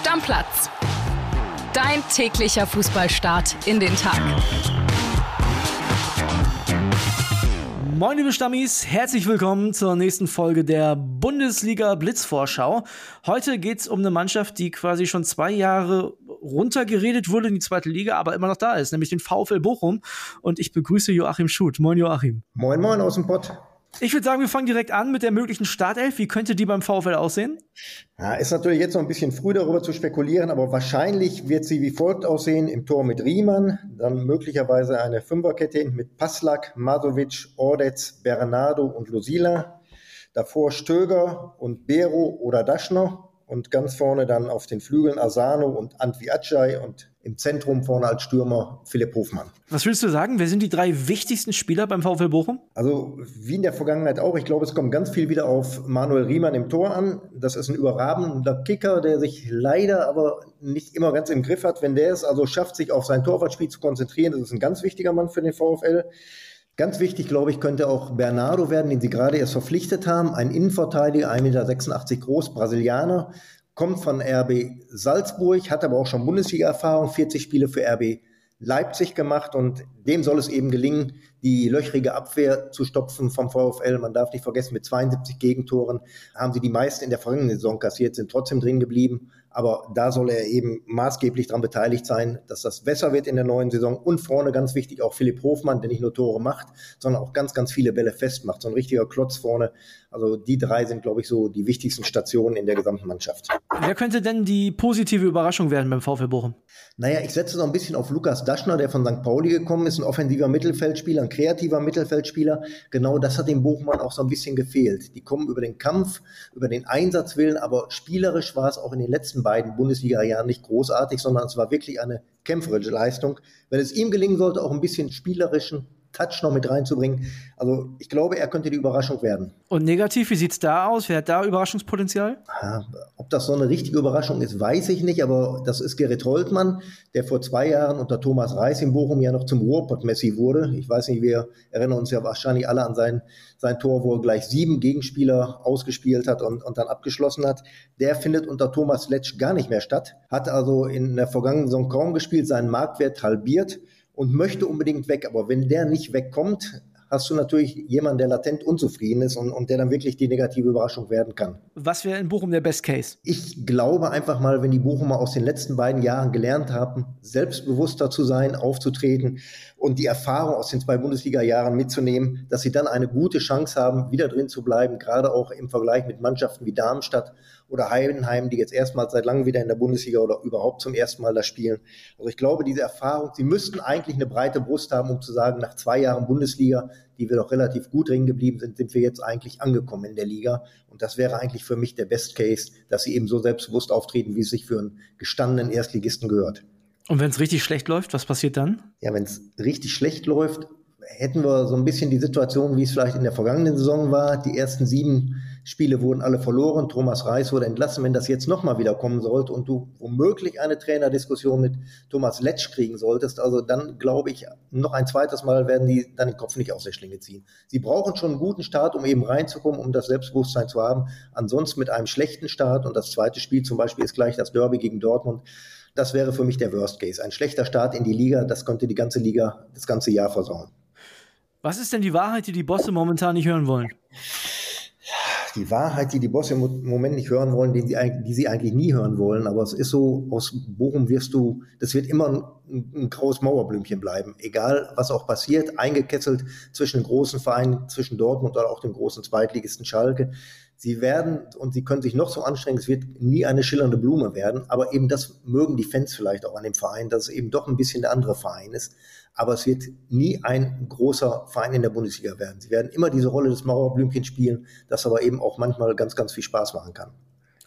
Stammplatz. Dein täglicher Fußballstart in den Tag. Moin liebe Stammis, herzlich willkommen zur nächsten Folge der Bundesliga Blitzvorschau. Heute geht es um eine Mannschaft, die quasi schon zwei Jahre runtergeredet wurde in die zweite Liga, aber immer noch da ist, nämlich den VfL Bochum. Und ich begrüße Joachim Schut. Moin Joachim. Moin moin aus dem Pott. Ich würde sagen, wir fangen direkt an mit der möglichen Startelf. Wie könnte die beim VfL aussehen? Ja, ist natürlich jetzt noch ein bisschen früh darüber zu spekulieren, aber wahrscheinlich wird sie wie folgt aussehen: im Tor mit Riemann, dann möglicherweise eine Fünferkette mit Paslak, Masovic, Ordetz, Bernardo und Lusila. Davor Stöger und Bero oder Daschner und ganz vorne dann auf den Flügeln Asano und Antwi Acay und im Zentrum vorne als Stürmer Philipp Hofmann. Was willst du sagen? Wer sind die drei wichtigsten Spieler beim VfL Bochum? Also wie in der Vergangenheit auch. Ich glaube, es kommt ganz viel wieder auf Manuel Riemann im Tor an. Das ist ein überragender Kicker, der sich leider aber nicht immer ganz im Griff hat. Wenn der es also schafft, sich auf sein Torwartspiel zu konzentrieren, das ist ein ganz wichtiger Mann für den VfL. Ganz wichtig, glaube ich, könnte auch Bernardo werden, den sie gerade erst verpflichtet haben. Ein Innenverteidiger, 1,86 Meter groß, Brasilianer, kommt von RB Salzburg, hat aber auch schon Bundesliga-Erfahrung, 40 Spiele für RB Leipzig gemacht und dem soll es eben gelingen, die löchrige Abwehr zu stopfen vom VfL. Man darf nicht vergessen, mit 72 Gegentoren haben sie die meisten in der vergangenen Saison kassiert, sind trotzdem drin geblieben. Aber da soll er eben maßgeblich daran beteiligt sein, dass das besser wird in der neuen Saison. Und vorne ganz wichtig auch Philipp Hofmann, der nicht nur Tore macht, sondern auch ganz, ganz viele Bälle festmacht. So ein richtiger Klotz vorne. Also die drei sind, glaube ich, so die wichtigsten Stationen in der gesamten Mannschaft. Wer könnte denn die positive Überraschung werden beim VfL Bochum? Naja, ich setze noch ein bisschen auf Lukas Daschner, der von St. Pauli gekommen ist, ein offensiver Mittelfeldspieler, ein kreativer Mittelfeldspieler. Genau das hat dem Bochumern auch so ein bisschen gefehlt. Die kommen über den Kampf, über den Einsatzwillen, aber spielerisch war es auch in den letzten beiden Bundesliga-Jahren nicht großartig, sondern es war wirklich eine kämpferische Leistung. Wenn es ihm gelingen sollte, auch ein bisschen spielerischen Touch noch mit reinzubringen. Also ich glaube, er könnte die Überraschung werden. Und negativ, wie sieht es da aus? Wer hat da Überraschungspotenzial? Ja, ob das so eine richtige Überraschung ist, weiß ich nicht, aber das ist Gerrit Holtmann, der vor zwei Jahren unter Thomas Reis in Bochum ja noch zum Ruhrpott-Messi wurde. Ich weiß nicht, wir erinnern uns ja wahrscheinlich alle an sein, sein Tor, wo er gleich sieben Gegenspieler ausgespielt hat und, und dann abgeschlossen hat. Der findet unter Thomas Letsch gar nicht mehr statt, hat also in der vergangenen Saison kaum gespielt, seinen Marktwert halbiert und möchte unbedingt weg. Aber wenn der nicht wegkommt, hast du natürlich jemanden, der latent unzufrieden ist und, und der dann wirklich die negative Überraschung werden kann. Was wäre in Bochum der Best Case? Ich glaube einfach mal, wenn die Bochumer aus den letzten beiden Jahren gelernt haben, selbstbewusster zu sein, aufzutreten und die Erfahrung aus den zwei Bundesliga-Jahren mitzunehmen, dass sie dann eine gute Chance haben, wieder drin zu bleiben, gerade auch im Vergleich mit Mannschaften wie Darmstadt oder Heidenheim, die jetzt erstmals seit langem wieder in der Bundesliga oder überhaupt zum ersten Mal da spielen. Also ich glaube, diese Erfahrung, sie müssten eigentlich eine breite Brust haben, um zu sagen, nach zwei Jahren Bundesliga, die wir doch relativ gut drin geblieben sind, sind wir jetzt eigentlich angekommen in der Liga. Und das wäre eigentlich für mich der Best Case, dass sie eben so selbstbewusst auftreten, wie es sich für einen gestandenen Erstligisten gehört. Und wenn es richtig schlecht läuft, was passiert dann? Ja, wenn es richtig schlecht läuft, hätten wir so ein bisschen die Situation, wie es vielleicht in der vergangenen Saison war. Die ersten sieben Spiele wurden alle verloren. Thomas Reis wurde entlassen. Wenn das jetzt nochmal wieder kommen sollte und du womöglich eine Trainerdiskussion mit Thomas Letsch kriegen solltest, also dann glaube ich, noch ein zweites Mal werden die dann den Kopf nicht aus der Schlinge ziehen. Sie brauchen schon einen guten Start, um eben reinzukommen, um das Selbstbewusstsein zu haben. Ansonsten mit einem schlechten Start und das zweite Spiel zum Beispiel ist gleich das Derby gegen Dortmund das wäre für mich der Worst Case. Ein schlechter Start in die Liga, das könnte die ganze Liga das ganze Jahr versauen. Was ist denn die Wahrheit, die die Bosse momentan nicht hören wollen? Die Wahrheit, die die Bosse im Moment nicht hören wollen, die sie, die sie eigentlich nie hören wollen. Aber es ist so, aus Bochum wirst du, das wird immer ein, ein graues Mauerblümchen bleiben. Egal, was auch passiert, eingekesselt zwischen den großen Vereinen, zwischen Dortmund oder auch dem großen Zweitligisten Schalke. Sie werden, und sie können sich noch so anstrengen, es wird nie eine schillernde Blume werden, aber eben das mögen die Fans vielleicht auch an dem Verein, dass es eben doch ein bisschen der andere Verein ist. Aber es wird nie ein großer Verein in der Bundesliga werden. Sie werden immer diese Rolle des Mauerblümchens spielen, das aber eben auch manchmal ganz, ganz viel Spaß machen kann.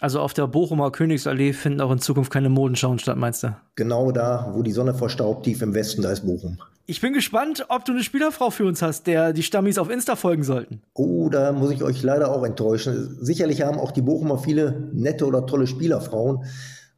Also auf der Bochumer Königsallee finden auch in Zukunft keine Modenschauen statt, meinst du? Genau da, wo die Sonne verstaubt, tief im Westen, da ist Bochum. Ich bin gespannt, ob du eine Spielerfrau für uns hast, der die Stammis auf Insta folgen sollten. Oh, da muss ich euch leider auch enttäuschen. Sicherlich haben auch die Bochumer viele nette oder tolle Spielerfrauen,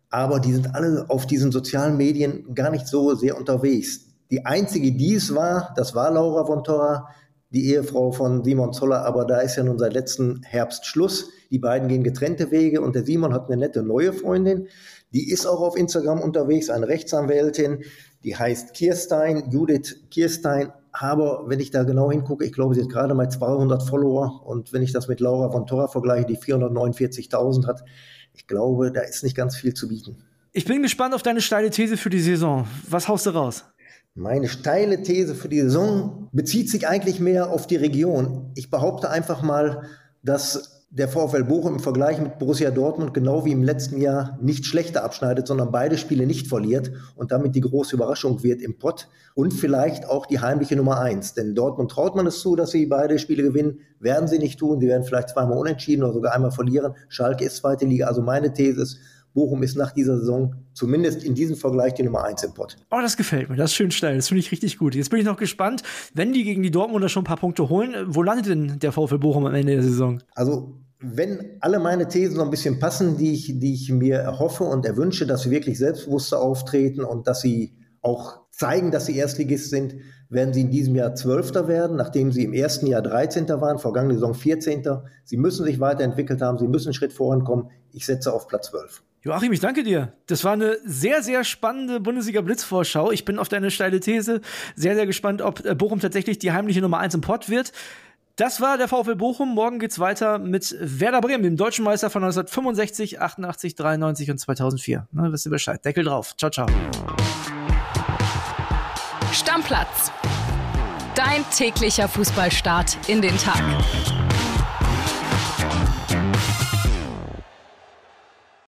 aber die sind alle auf diesen sozialen Medien gar nicht so sehr unterwegs. Die einzige, die es war, das war Laura von Torra, die Ehefrau von Simon Zoller, aber da ist ja nun seit letzten Herbst Schluss. Die beiden gehen getrennte Wege und der Simon hat eine nette neue Freundin. Die ist auch auf Instagram unterwegs, eine Rechtsanwältin, die heißt Kirstein, Judith Kirstein. Aber wenn ich da genau hingucke, ich glaube, sie hat gerade mal 200 Follower. Und wenn ich das mit Laura von Torra vergleiche, die 449.000 hat, ich glaube, da ist nicht ganz viel zu bieten. Ich bin gespannt auf deine steile These für die Saison. Was haust du raus? Meine steile These für die Saison bezieht sich eigentlich mehr auf die Region. Ich behaupte einfach mal, dass der VfL Bochum im Vergleich mit Borussia Dortmund genau wie im letzten Jahr nicht schlechter abschneidet, sondern beide Spiele nicht verliert und damit die große Überraschung wird im Pott und vielleicht auch die heimliche Nummer eins. Denn Dortmund traut man es zu, dass sie beide Spiele gewinnen, werden sie nicht tun. Sie werden vielleicht zweimal unentschieden oder sogar einmal verlieren. Schalke ist zweite Liga. Also meine These ist, Bochum ist nach dieser Saison zumindest in diesem Vergleich die Nummer 1 im Pott. Oh, das gefällt mir. Das ist schön steil. Das finde ich richtig gut. Jetzt bin ich noch gespannt, wenn die gegen die Dortmunder schon ein paar Punkte holen, wo landet denn der VfL Bochum am Ende der Saison? Also wenn alle meine Thesen so ein bisschen passen, die ich, die ich mir erhoffe und erwünsche, dass sie wirklich selbstbewusster auftreten und dass sie auch zeigen, dass sie Erstligist sind, werden sie in diesem Jahr Zwölfter werden, nachdem sie im ersten Jahr 13. waren, vergangene Saison 14. Sie müssen sich weiterentwickelt haben, sie müssen einen Schritt vorankommen. Ich setze auf Platz 12. Joachim, ich danke dir. Das war eine sehr, sehr spannende Bundesliga-Blitzvorschau. Ich bin auf deine steile These sehr, sehr gespannt, ob äh, Bochum tatsächlich die heimliche Nummer 1 im Pott wird. Das war der VfL Bochum. Morgen geht's weiter mit Werder Bremen, dem deutschen Meister von 1965, 88, 93 und 2004. Na, wisst ihr Bescheid. Deckel drauf. Ciao, ciao. Stammplatz. Dein täglicher Fußballstart in den Tag.